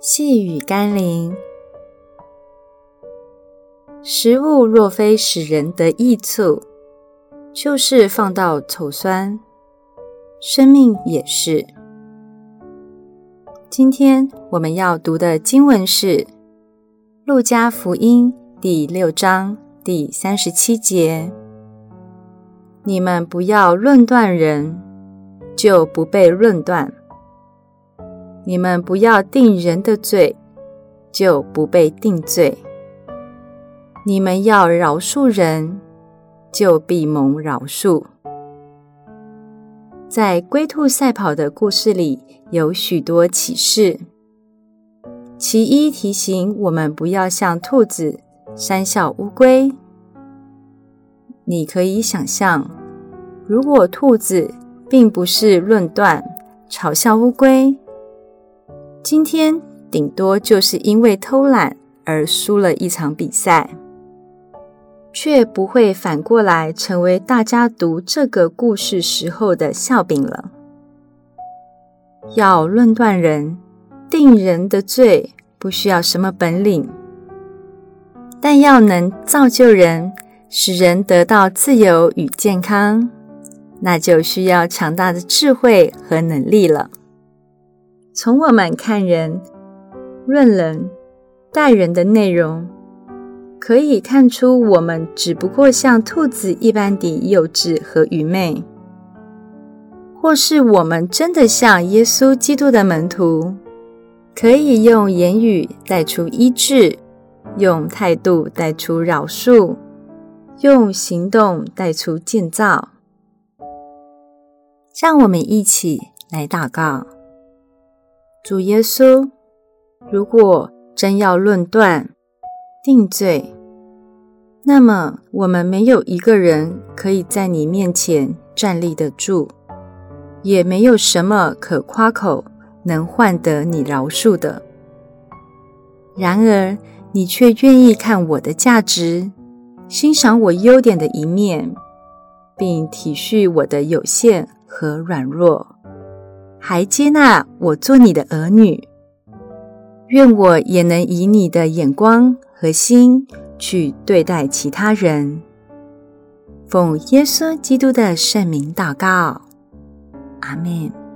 细雨甘霖，食物若非使人得益处，就是放到丑酸。生命也是。今天我们要读的经文是《路加福音》第六章第三十七节：“你们不要论断人，就不被论断。”你们不要定人的罪，就不被定罪；你们要饶恕人，就必蒙饶恕。在龟兔赛跑的故事里，有许多启示。其一提醒我们不要像兔子讪笑乌龟。你可以想象，如果兔子并不是论断、嘲笑乌龟。今天顶多就是因为偷懒而输了一场比赛，却不会反过来成为大家读这个故事时候的笑柄了。要论断人、定人的罪，不需要什么本领，但要能造就人，使人得到自由与健康，那就需要强大的智慧和能力了。从我们看人、论人、待人的内容，可以看出我们只不过像兔子一般的幼稚和愚昧，或是我们真的像耶稣基督的门徒，可以用言语带出医治，用态度带出饶恕，用行动带出建造。让我们一起来祷告。主耶稣，如果真要论断、定罪，那么我们没有一个人可以在你面前站立得住，也没有什么可夸口能换得你饶恕的。然而，你却愿意看我的价值，欣赏我优点的一面，并体恤我的有限和软弱。还接纳我做你的儿女，愿我也能以你的眼光和心去对待其他人。奉耶稣基督的圣名祷告，阿门。